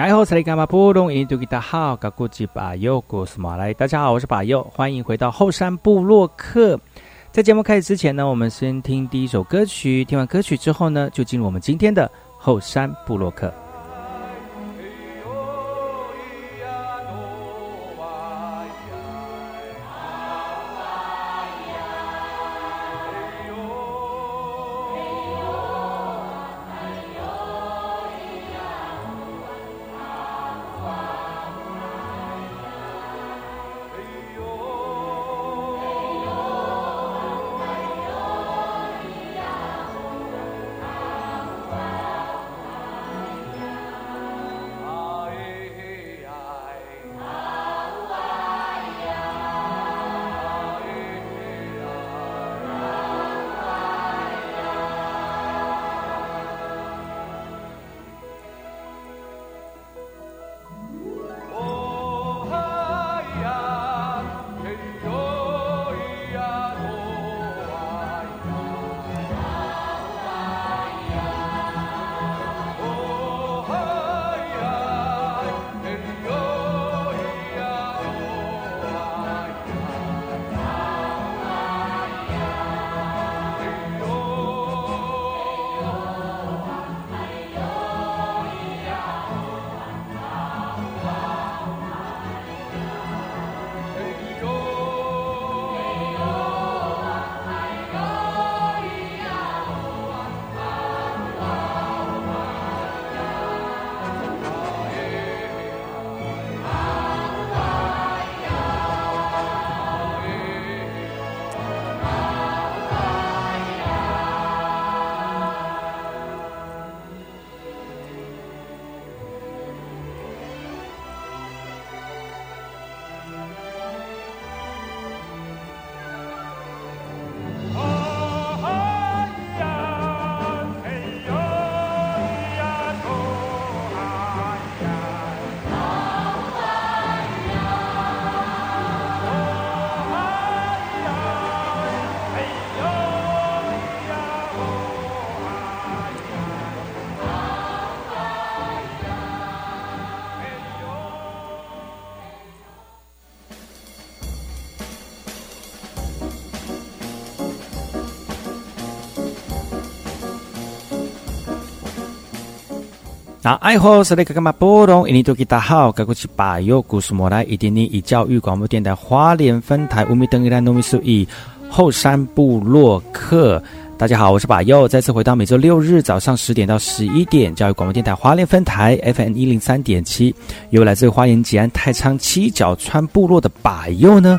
来后，大家好，我是把右，欢迎回到后山部落客。在节目开始之前呢，我们先听第一首歌曲。听完歌曲之后呢，就进入我们今天的后山部落客。那爱好是那个干嘛波动？印尼多吉大好，该过去把右故事莫来，一点点以教育广播电台花莲分台乌米登伊兰糯米苏以后山部落客。大家好，我是把右，再次回到每周六日早上十点到十一点，教育广播电台花莲分台 FM 一零三点七，由来自花莲吉安太仓七角川部落的把右呢。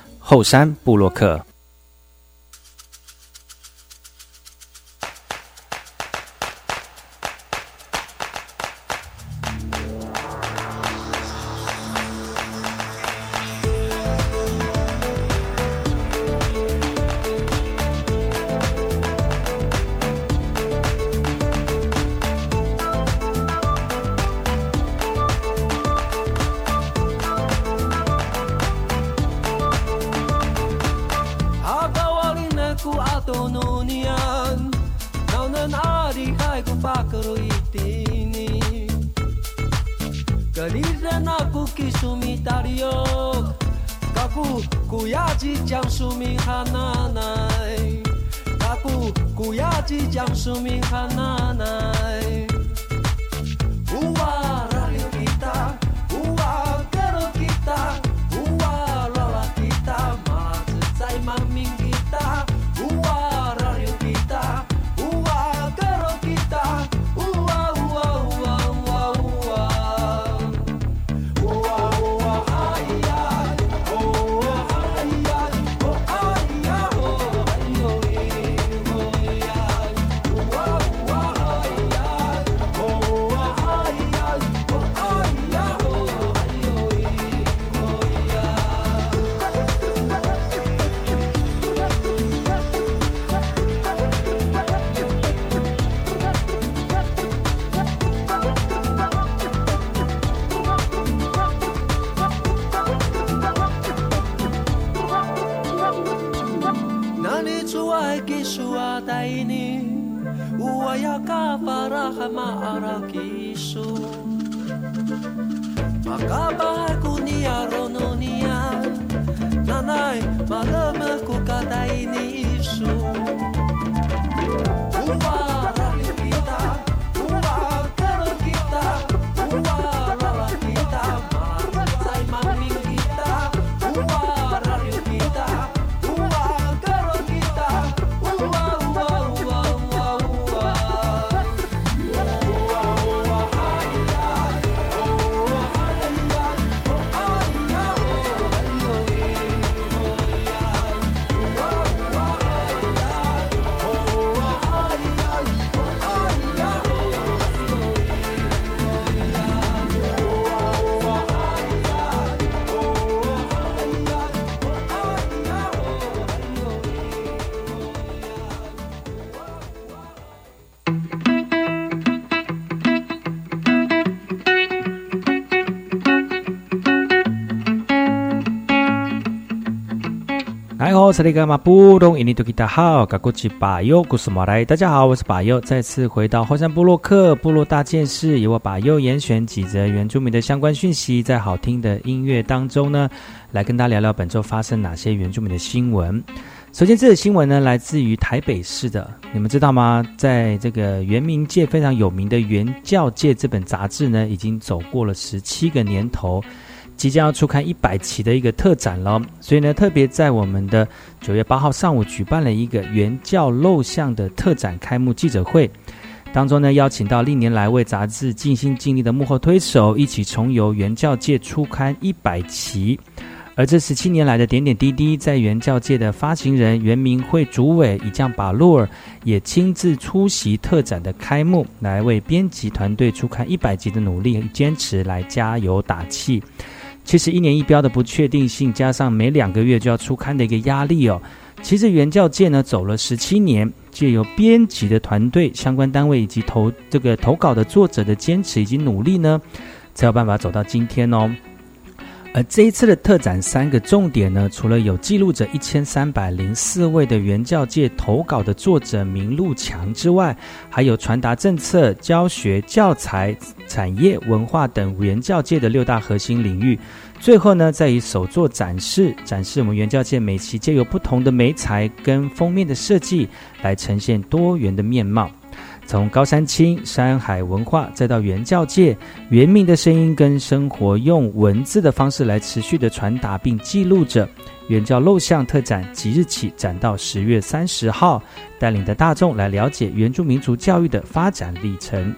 后山布洛克。萨利格马布隆伊尼图吉达好，嘎古吉巴尤古斯马来，大家好，我是巴尤，再次回到后山部落克部落大件事，由我巴尤严选几则原住民的相关讯息，在好听的音乐当中呢，来跟大家聊聊本周发生哪些原住民的新闻。首先，这个新闻呢，来自于台北市的，你们知道吗？在这个原民界非常有名的《原教界》这本杂志呢，已经走过了十七个年头。即将要出刊一百期的一个特展了，所以呢，特别在我们的九月八号上午举办了一个原教露像的特展开幕记者会，当中呢，邀请到历年来为杂志尽心尽力的幕后推手，一起重游原教界出刊一百期。而这十七年来的点点滴滴，在原教界的发行人原名会主委以将把洛尔也亲自出席特展的开幕，来为编辑团队出刊一百集的努力坚持来加油打气。其实一年一标的不确定性，加上每两个月就要出刊的一个压力哦，其实原教界呢走了十七年，借由编辑的团队、相关单位以及投这个投稿的作者的坚持以及努力呢，才有办法走到今天哦。而这一次的特展三个重点呢，除了有记录着一千三百零四位的原教界投稿的作者名录墙之外，还有传达政策、教学、教材、产业、文化等原教界的六大核心领域。最后呢，在以手作展示，展示我们原教界每期皆有不同的媒材跟封面的设计，来呈现多元的面貌。从高山青、山海文化，再到原教界、原民的声音跟生活，用文字的方式来持续的传达并记录着原教录像特展，即日起展到十月三十号，带领着大众来了解原住民族教育的发展历程。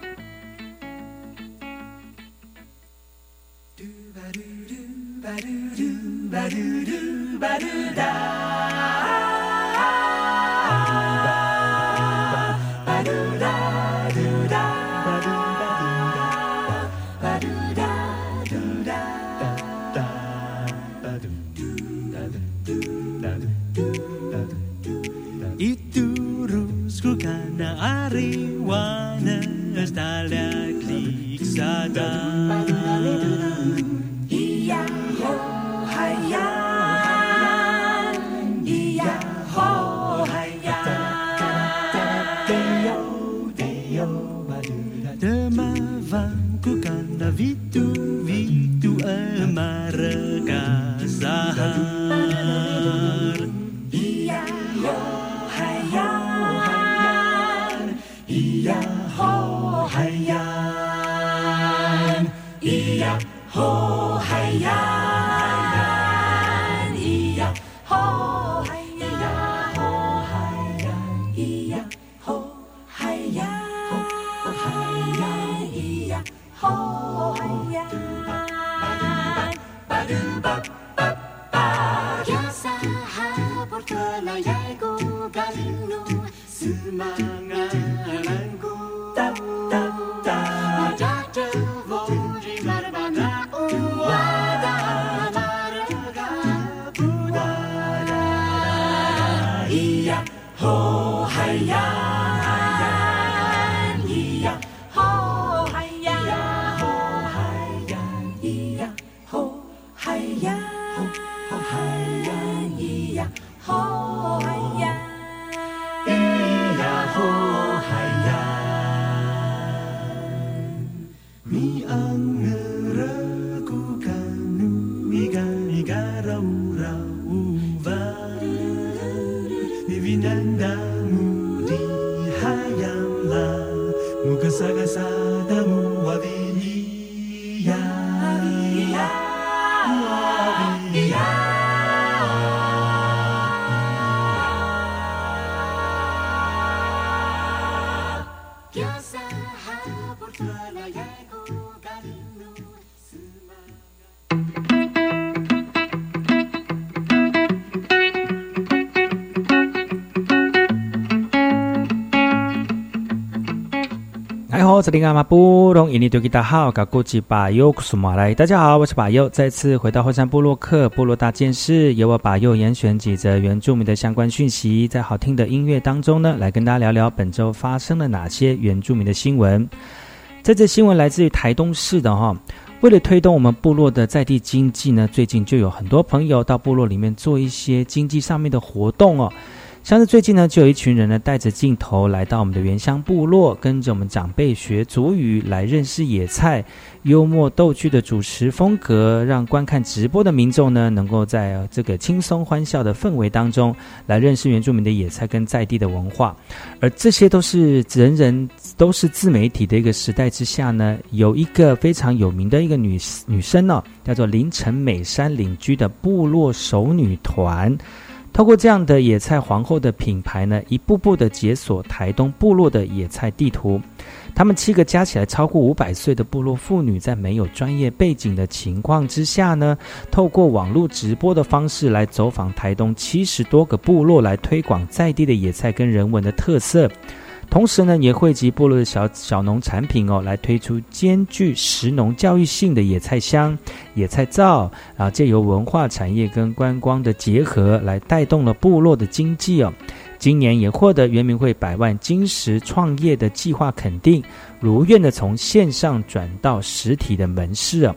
里阿玛布隆印尼多吉达好，噶古吉巴尤库苏马来，大家好，我是巴尤，再次回到后山部落克部落大件事，由我巴尤严选几则原住民的相关讯息，在好听的音乐当中呢，来跟大家聊聊本周发生了哪些原住民的新闻。这则新闻来自于台东市的哈，为了推动我们部落的在地经济呢，最近就有很多朋友到部落里面做一些经济上面的活动哦。像是最近呢，就有一群人呢带着镜头来到我们的原乡部落，跟着我们长辈学祖语来认识野菜，幽默逗趣的主持风格，让观看直播的民众呢能够在这个轻松欢笑的氛围当中来认识原住民的野菜跟在地的文化。而这些都是人人都是自媒体的一个时代之下呢，有一个非常有名的一个女女生呢，叫做林晨美山领居的部落熟女团。透过这样的野菜皇后的品牌呢，一步步的解锁台东部落的野菜地图。他们七个加起来超过五百岁的部落妇女，在没有专业背景的情况之下呢，透过网络直播的方式来走访台东七十多个部落，来推广在地的野菜跟人文的特色。同时呢，也汇集部落的小小农产品哦，来推出兼具食农教育性的野菜香、野菜灶，然后借由文化产业跟观光的结合，来带动了部落的经济哦。今年也获得圆明会百万金石创业的计划肯定，如愿的从线上转到实体的门市哦。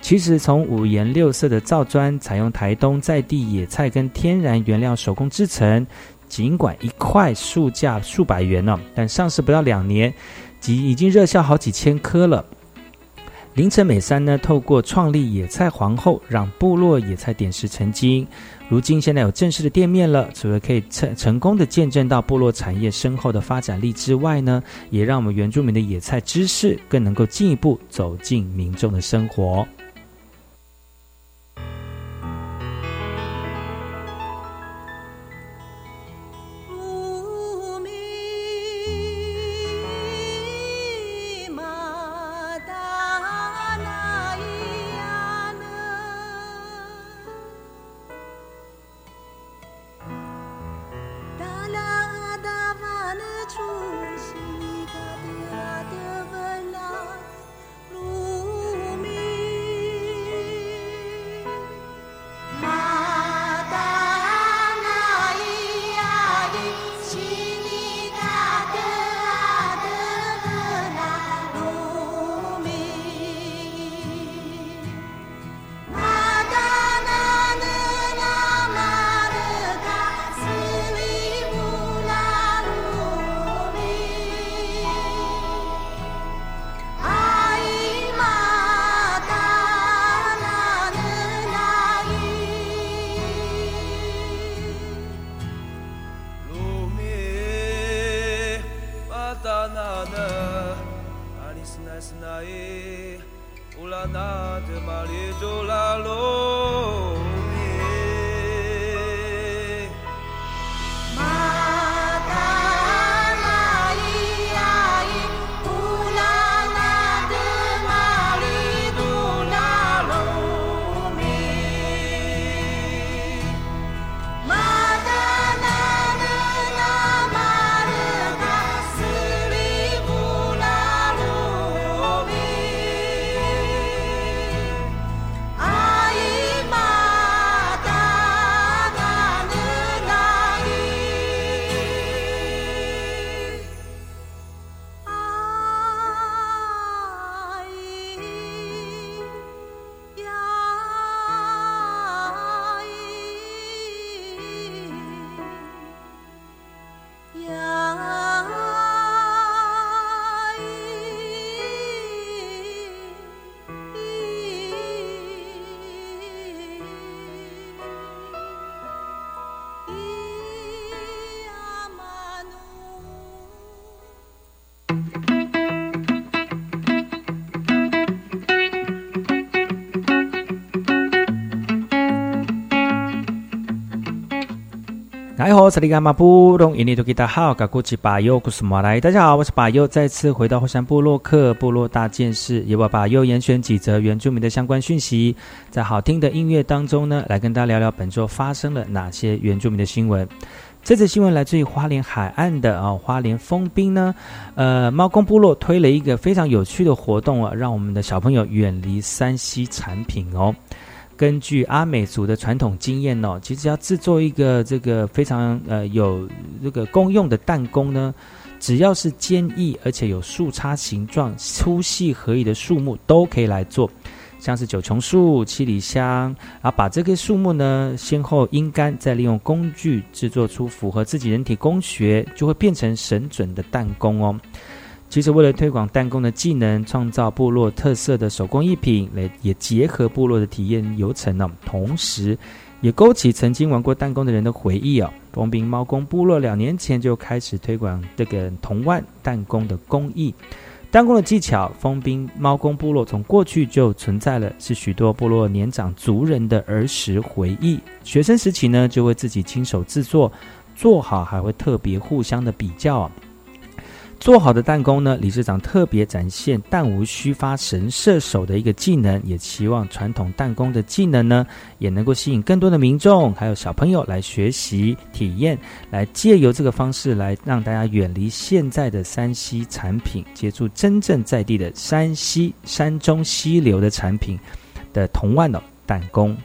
其实从五颜六色的灶砖，采用台东在地野菜跟天然原料手工制成。尽管一块售价数百元呢，但上市不到两年，即已经热销好几千颗了。凌晨美山呢，透过创立野菜皇后，让部落野菜点石成金。如今现在有正式的店面了，除了可以成成功的见证到部落产业深厚的发展力之外呢，也让我们原住民的野菜知识更能够进一步走进民众的生活。你好，这里是马布隆印尼多吉达好，噶古吉巴尤古斯马来。大家好，我是巴尤，再次回到后山部落克部落大件事，也把巴尤严选几则原住民的相关讯息，在好听的音乐当中呢，来跟大家聊聊本周发生了哪些原住民的新闻。这则新闻来自于花莲海岸的啊，花莲丰滨呢，呃，猫公部落推了一个非常有趣的活动啊，让我们的小朋友远离山西产品哦。根据阿美族的传统经验哦，其实要制作一个这个非常呃有这个功用的弹弓呢，只要是坚毅而且有树杈形状、粗细合宜的树木都可以来做，像是九琼树、七里香，然后把这个树木呢先后阴干，再利用工具制作出符合自己人体工学，就会变成神准的弹弓哦。其实，为了推广弹弓的技能，创造部落特色的手工艺品，来也结合部落的体验流程呢。同时，也勾起曾经玩过弹弓的人的回忆哦。丰滨猫公部落两年前就开始推广这个铜腕弹弓的工艺。弹弓的技巧，风兵猫公部落从过去就存在了，是许多部落年长族人的儿时回忆。学生时期呢，就会自己亲手制作，做好还会特别互相的比较。做好的弹弓呢？理事长特别展现弹无虚发神射手的一个技能，也期望传统弹弓的技能呢，也能够吸引更多的民众还有小朋友来学习体验，来借由这个方式来让大家远离现在的山西产品，接触真正在地的山西山中溪流的产品的铜腕的弹弓。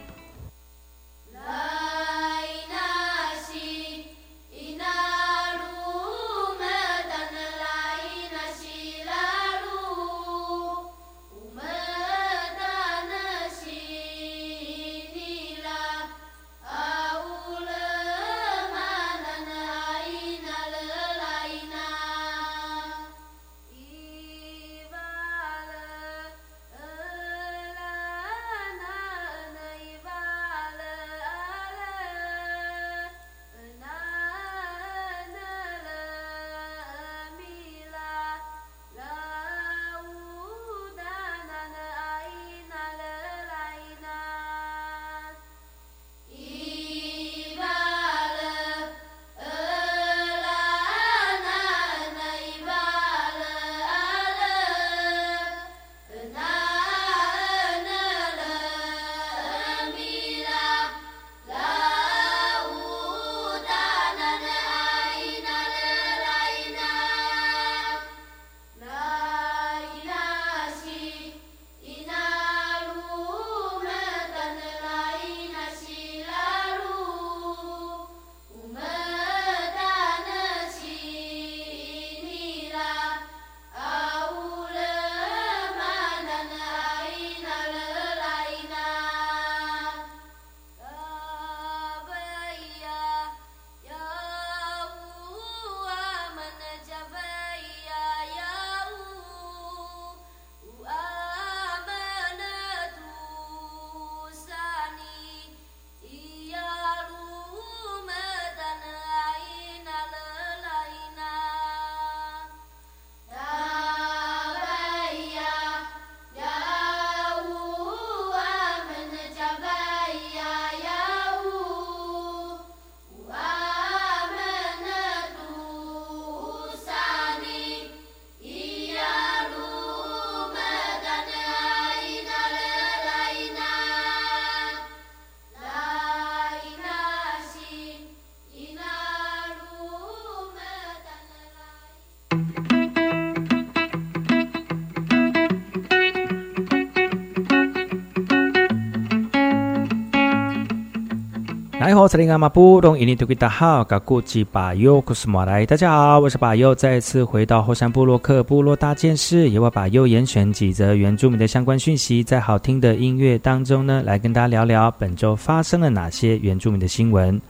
好，这里阿玛布隆印尼多吉达好，噶古吉巴尤古斯马来，大家好，我是巴尤，再次回到后山部落克部落大件事，由我巴尤严选几则原住民的相关讯息，在好听的音乐当中呢，来跟大家聊聊本周发生了哪些原住民的新闻。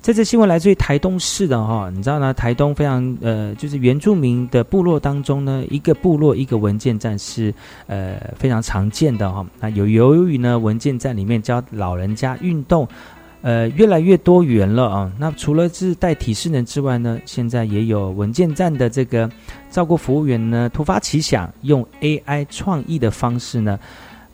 这次新闻来自于台东市的哈，你知道呢？台东非常呃，就是原住民的部落当中呢，一个部落一个文件站是呃非常常见的哈。那有由于呢，文件站里面教老人家运动，呃，越来越多元了啊。那除了是带体适能之外呢，现在也有文件站的这个照顾服务员呢，突发奇想，用 AI 创意的方式呢，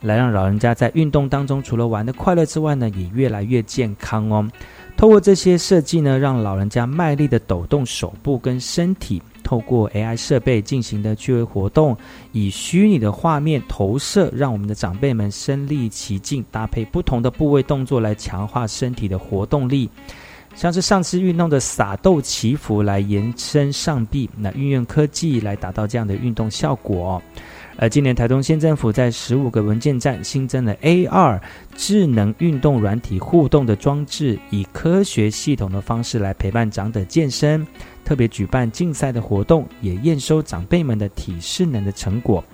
来让老人家在运动当中，除了玩的快乐之外呢，也越来越健康哦。透过这些设计呢，让老人家卖力的抖动手部跟身体，透过 AI 设备进行的趣味活动，以虚拟的画面投射，让我们的长辈们身临其境，搭配不同的部位动作来强化身体的活动力，像是上肢运动的撒豆祈福来延伸上臂，那运用科技来达到这样的运动效果。而今年台东县政府在十五个文件站新增了 AR 智能运动软体互动的装置，以科学系统的方式来陪伴长者健身，特别举办竞赛的活动，也验收长辈们的体适能的成果。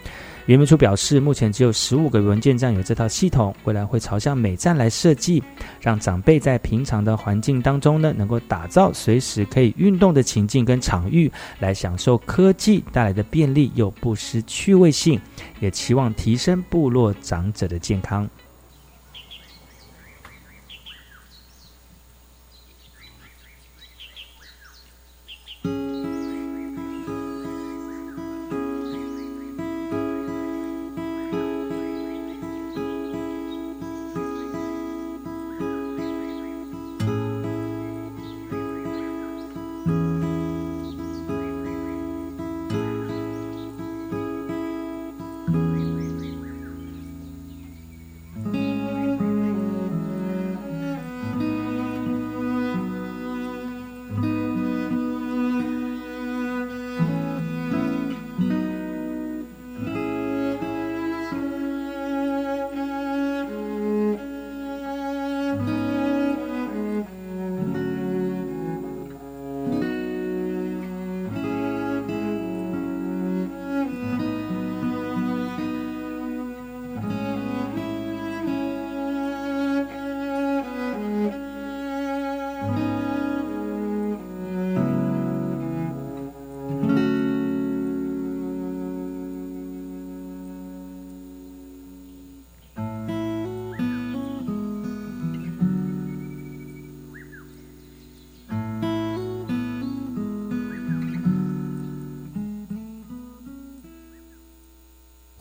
原民处表示，目前只有十五个文件站有这套系统，未来会朝向每站来设计，让长辈在平常的环境当中呢，能够打造随时可以运动的情境跟场域，来享受科技带来的便利又不失趣味性，也期望提升部落长者的健康。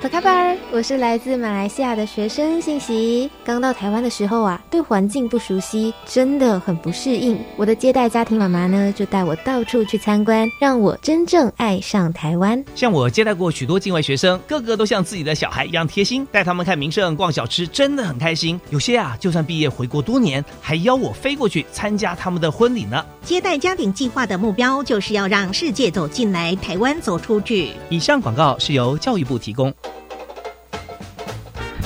阿普卡巴尔，我是来自马来西亚的学生信息。刚到台湾的时候啊，对环境不熟悉，真的很不适应。我的接待家庭妈妈呢，就带我到处去参观，让我真正爱上台湾。像我接待过许多境外学生，个个都像自己的小孩一样贴心，带他们看名胜、逛小吃，真的很开心。有些啊，就算毕业回国多年，还邀我飞过去参加他们的婚礼呢。接待家庭计划的目标，就是要让世界走进来，台湾走出去。以上广告是由教育部提供。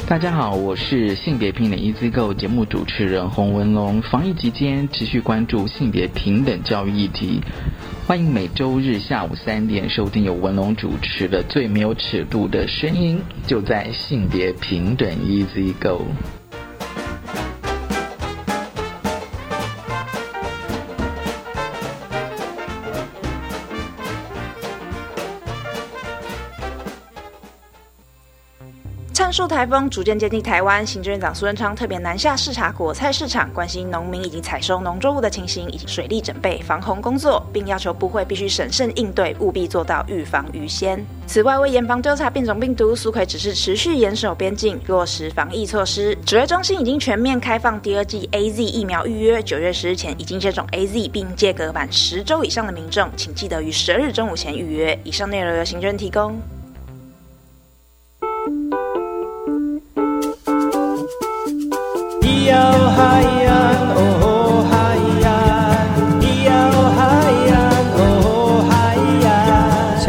大家好，我是性别平等 Easy Go 节目主持人洪文龙。防疫期间持续关注性别平等教育议题，欢迎每周日下午三点收听由文龙主持的《最没有尺度的声音》，就在性别平等 Easy 受台风逐渐接近台湾，行政院长苏贞昌特别南下视察果菜市场，关心农民已经采收农作物的情形，以及水利准备、防洪工作，并要求部会必须审慎应对，务必做到预防于先。此外，为严防调查变种病毒，苏奎指示持续严守边境，落实防疫措施。指挥中心已经全面开放第二季 A Z 疫苗预约，九月十日前已经接种 A Z 并借隔满十周以上的民众，请记得于十二日中午前预约。以上内容由行政提供。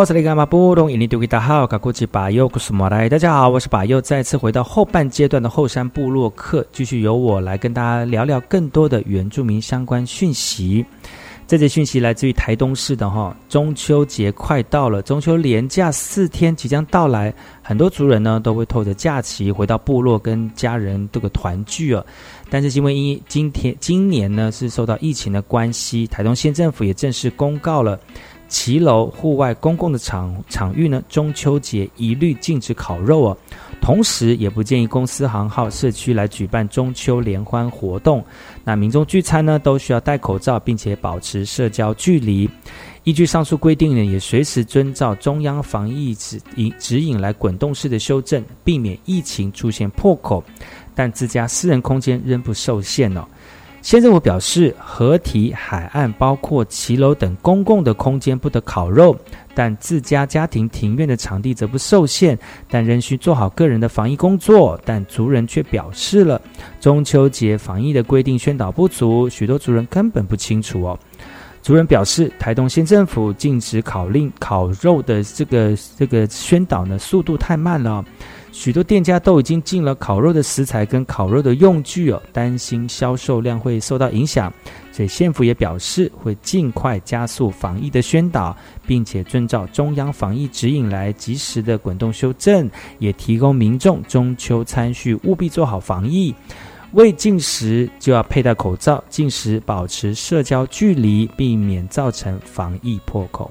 大家好，我是把右，再次回到后半阶段的后山部落客，继续由我来跟大家聊聊更多的原住民相关讯息。这则讯息来自于台东市的哈，中秋节快到了，中秋连假四天即将到来，很多族人呢都会透着假期回到部落跟家人这个团聚啊。但是因为因今天今年呢是受到疫情的关系，台东县政府也正式公告了。骑楼户外公共的场场域呢，中秋节一律禁止烤肉哦。同时，也不建议公司行号社区来举办中秋联欢活动。那民众聚餐呢，都需要戴口罩，并且保持社交距离。依据上述规定呢，也随时遵照中央防疫指引指引来滚动式的修正，避免疫情出现破口。但自家私人空间仍不受限哦。县政府表示，河堤、海岸包括骑楼等公共的空间不得烤肉，但自家家庭庭院的场地则不受限，但仍需做好个人的防疫工作。但族人却表示了，中秋节防疫的规定宣导不足，许多族人根本不清楚哦。族人表示，台东县政府禁止烤令烤肉的这个这个宣导呢，速度太慢了。许多店家都已经进了烤肉的食材跟烤肉的用具哦，担心销售量会受到影响，所以县府也表示会尽快加速防疫的宣导，并且遵照中央防疫指引来及时的滚动修正，也提供民众中秋餐序务必做好防疫，未进食就要佩戴口罩，进食保持社交距离，避免造成防疫破口。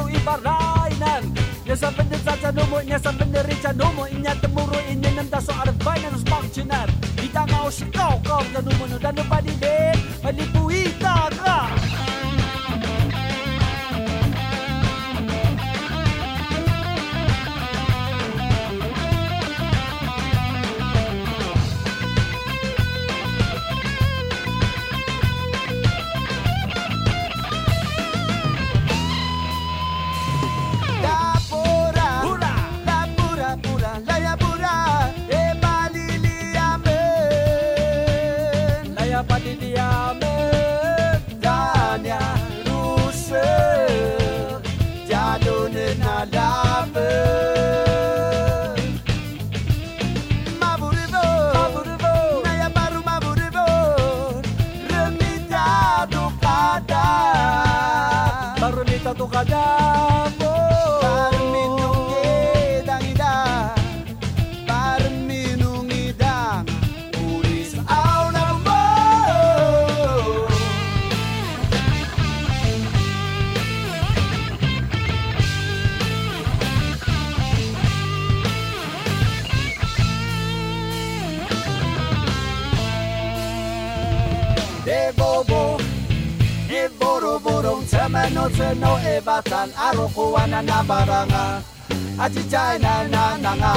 Jesu iparainen. Ja sä venet sä numu, ja sä venet riitä numu, ja te muru inen nem taso ar vainen us pakchinen. Itä ngau shikau kau ta numu, dan nobody did. Mali puita no tse no e batan aroko wana na baranga. Aji jai na na na nga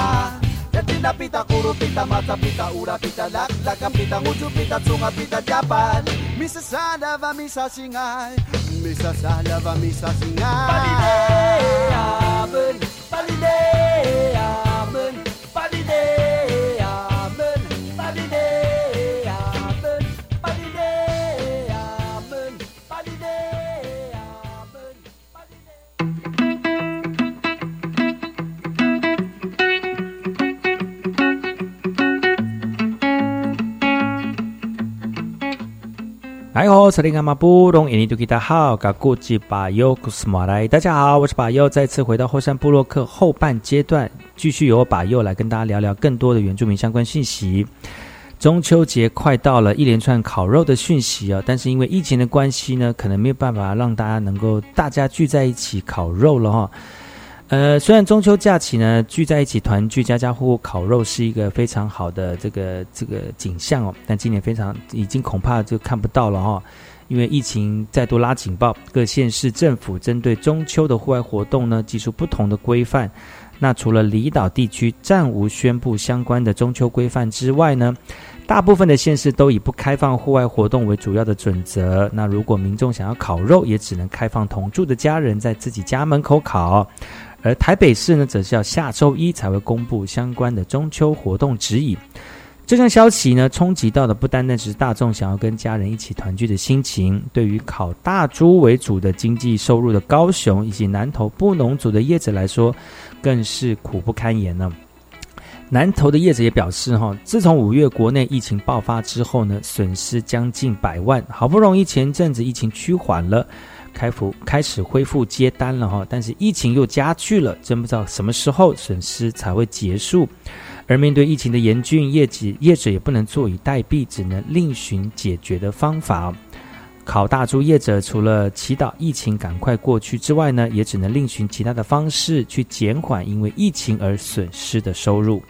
Yatina pita kuru pita mata pita ura pita lak laka pita nguju pita tsunga pita japan. Misa sala va misa singai. Misa sala va misa singai. Palidea ben 哎吼，萨利伽马布隆印尼多吉达好，嘎古吉巴尤古斯马来，大家好，我是巴尤，再次回到后山部落克后半阶段，继续由我巴尤来跟大家聊聊更多的原住民相关信息。中秋节快到了，一连串烤肉的讯息啊，但是因为疫情的关系呢，可能没有办法让大家能够大家聚在一起烤肉了哈。呃，虽然中秋假期呢，聚在一起团聚，家家户户烤肉是一个非常好的这个这个景象哦，但今年非常已经恐怕就看不到了哈、因为疫情再度拉警报，各县市政府针对中秋的户外活动呢，提出不同的规范。那除了离岛地区暂无宣布相关的中秋规范之外呢，大部分的县市都以不开放户外活动为主要的准则。那如果民众想要烤肉，也只能开放同住的家人在自己家门口烤。而台北市呢，则是要下周一才会公布相关的中秋活动指引。这项消息呢，冲击到的不单单只是大众想要跟家人一起团聚的心情，对于烤大猪为主的经济收入的高雄以及南投布农族的业者来说，更是苦不堪言呢。南投的叶子也表示，哈，自从五月国内疫情爆发之后呢，损失将近百万，好不容易前阵子疫情趋缓了。开服开始恢复接单了哈，但是疫情又加剧了，真不知道什么时候损失才会结束。而面对疫情的严峻，业者业者也不能坐以待毙，只能另寻解决的方法。烤大猪业者除了祈祷疫情赶快过去之外呢，也只能另寻其他的方式去减缓因为疫情而损失的收入。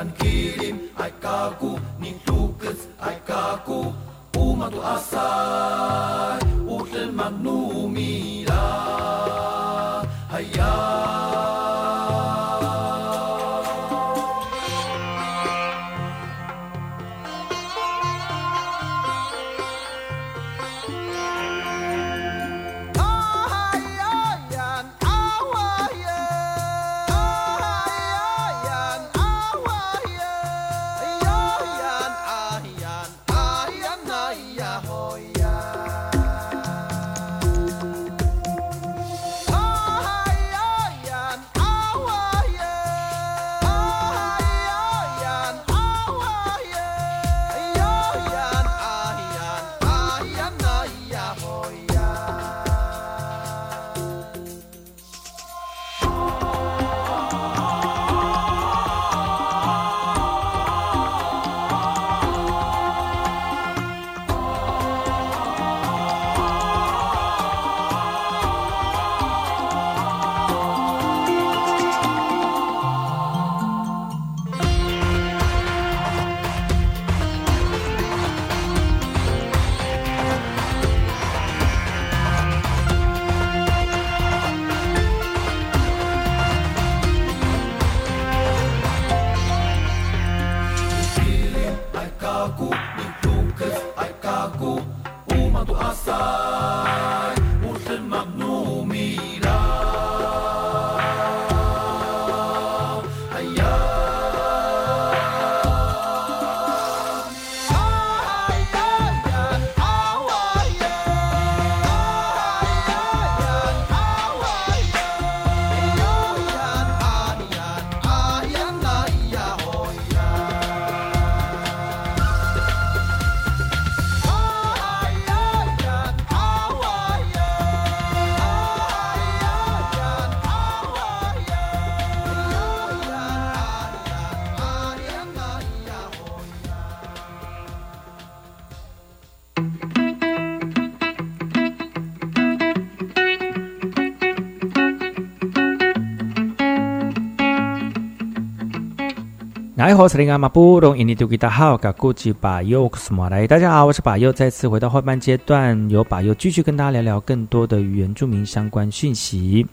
dan kirim Ai kaku ni tukes ai kaku Umatu asai Utel Hayai 好，是林阿马布隆印尼多吉达好，噶古吉巴尤克斯马来，大家好，我是巴尤，再次回到后半阶段，由巴尤继续跟大家聊聊更多的原住民相关讯息。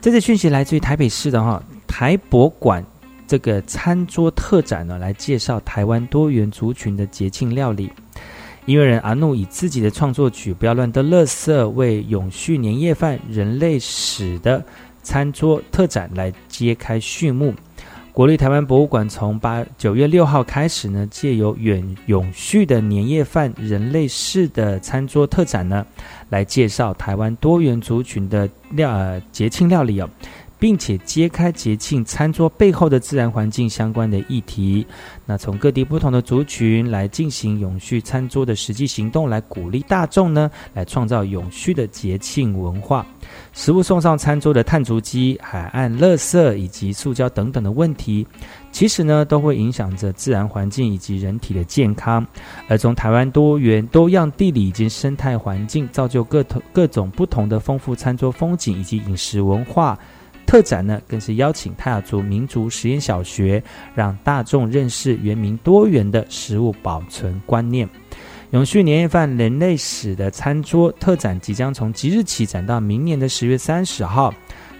这次讯息来自于台北市的哈台博馆这个餐桌特展呢，来介绍台湾多元族群的节庆料理。音乐人阿怒以自己的创作曲《不要乱的垃圾》为永续年夜饭人类史的餐桌特展来揭开序幕。国立台湾博物馆从八九月六号开始呢，借由远永续的年夜饭人类式的餐桌特展呢，来介绍台湾多元族群的料呃节庆料理哦。并且揭开节庆餐桌背后的自然环境相关的议题。那从各地不同的族群来进行永续餐桌的实际行动，来鼓励大众呢，来创造永续的节庆文化。食物送上餐桌的碳足迹、海岸垃圾以及塑胶等等的问题，其实呢都会影响着自然环境以及人体的健康。而从台湾多元多样地理以及生态环境，造就各同各种不同的丰富餐桌风景以及饮食文化。特展呢，更是邀请泰雅族民族实验小学，让大众认识原民多元的食物保存观念。永续年夜饭人类史的餐桌特展即将从即日起展到明年的十月三十号，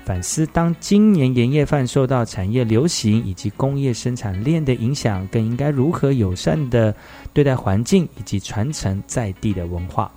反思当今年年夜饭受到产业流行以及工业生产链的影响，更应该如何友善的对待环境以及传承在地的文化。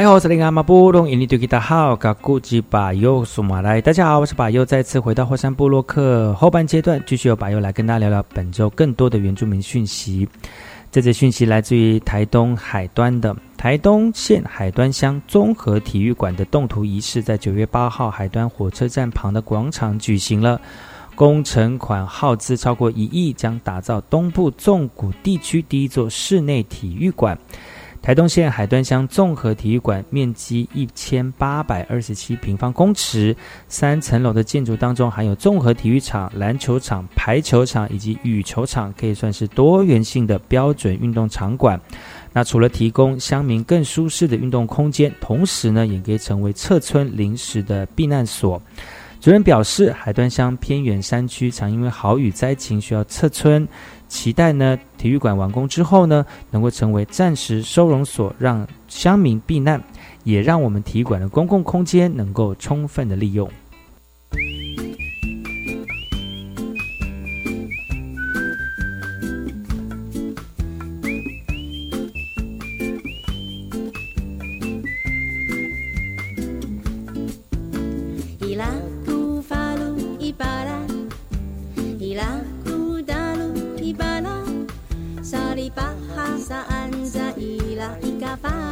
哎好，这里阿玛布隆，印尼对吉达好，噶古吉巴尤苏马来。大家好，我是巴尤，再次回到火山部落克后半阶段，继续由巴尤来跟大家聊聊本周更多的原住民讯息。这则讯息来自于台东海端的台东县海端乡综合体育馆的动土仪式，在九月八号海端火车站旁的广场举行了。工程款耗资超过一亿，将打造东部纵谷地区第一座室内体育馆。台东县海端乡综合体育馆面积一千八百二十七平方公尺，三层楼的建筑当中含有综合体育场、篮球场、排球场以及羽球场，可以算是多元性的标准运动场馆。那除了提供乡民更舒适的运动空间，同时呢，也可以成为撤村临时的避难所。主任表示，海端乡偏远山区常因为豪雨灾情需要撤村，期待呢体育馆完工之后呢，能够成为暂时收容所，让乡民避难，也让我们体育馆的公共空间能够充分的利用。Havana.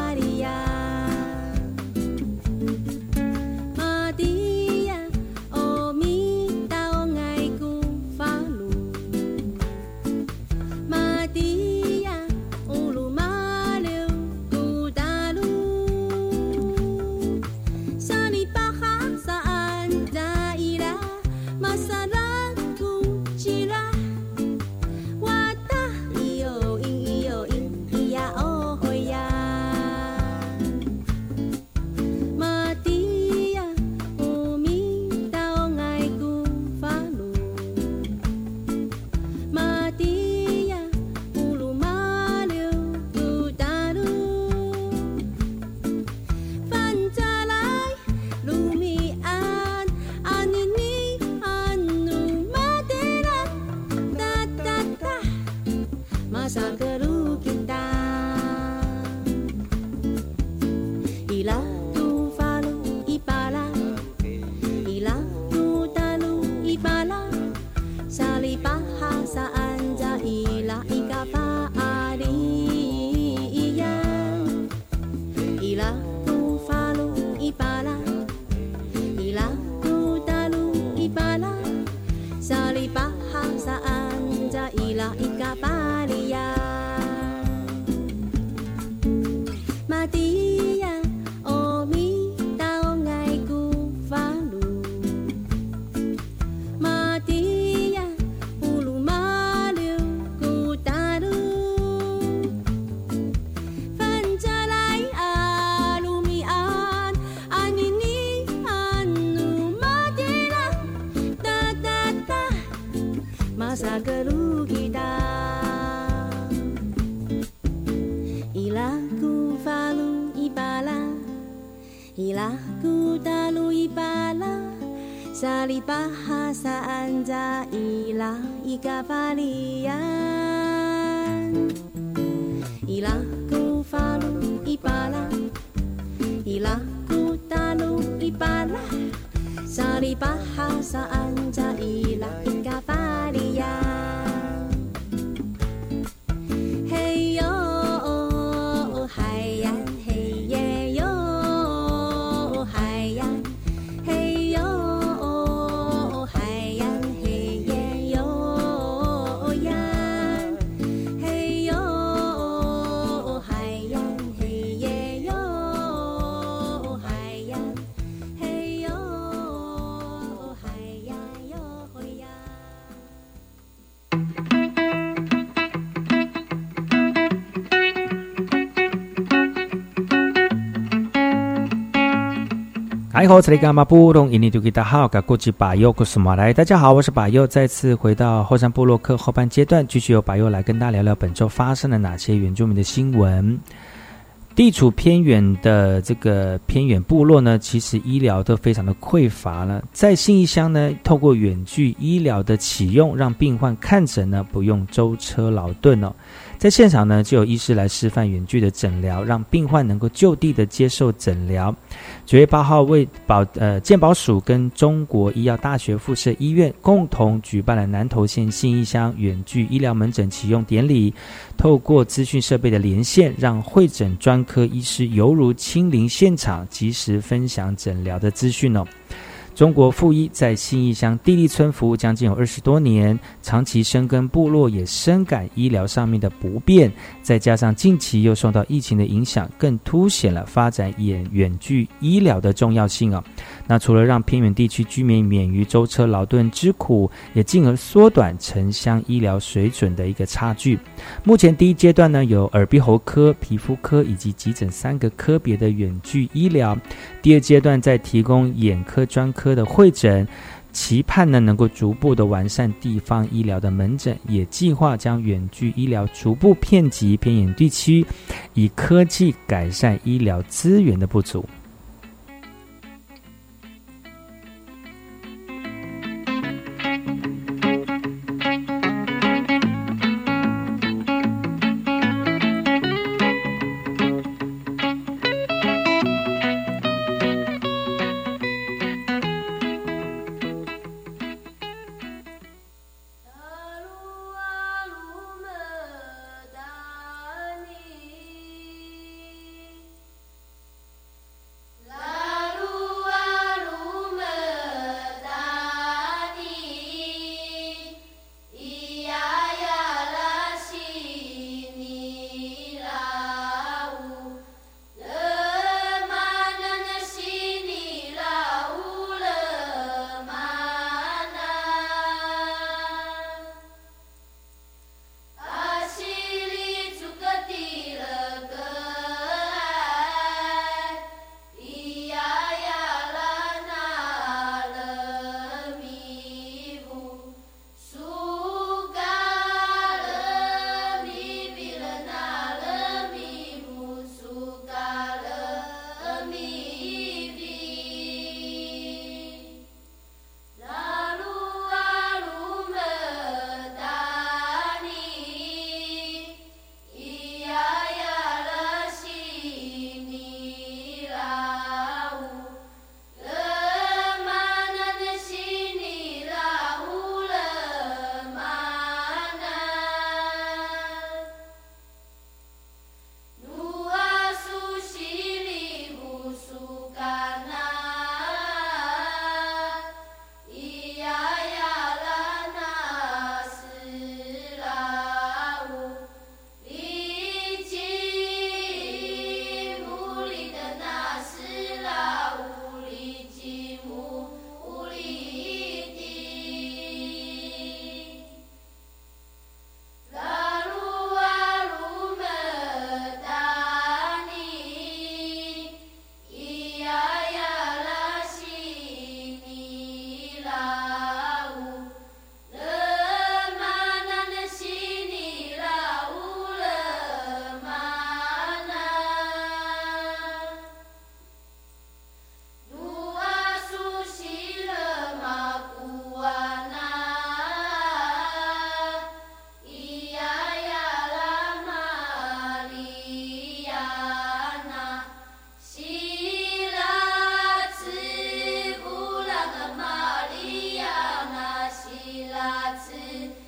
法鲁伊巴拉，伊拉库达鲁伊巴拉，沙利巴哈沙安加伊拉，伊加巴利亚，好，这里干嘛不懂？印尼多吉达好，噶过去巴佑，古斯马来。大家好，我是巴佑，再次回到后山部落克后半阶段，继续由巴佑来跟大家聊聊本周发生了哪些原住民的新闻。地处偏远的这个偏远部落呢，其实医疗都非常的匮乏了。在信义乡呢，透过远距医疗的启用，让病患看诊呢不用舟车劳顿哦。在现场呢，就有医师来示范远距的诊疗，让病患能够就地的接受诊疗。九月八号，为保呃健保署跟中国医药大学附设医院共同举办了南投县信义乡远距医疗门诊启用典礼。透过资讯设备的连线，让会诊专科医师犹如亲临现场，及时分享诊疗的资讯哦。中国附医在信义乡地利村服务将近有二十多年，长期深耕部落，也深感医疗上面的不便。再加上近期又受到疫情的影响，更凸显了发展远远距医疗的重要性啊。那除了让偏远地区居民免于舟车劳顿之苦，也进而缩短城乡医疗水准的一个差距。目前第一阶段呢，有耳鼻喉科、皮肤科以及急诊三个科别的远距医疗。第二阶段在提供眼科专科的会诊，期盼呢能够逐步的完善地方医疗的门诊，也计划将远距医疗逐步遍及偏远地区，以科技改善医疗资源的不足。blessed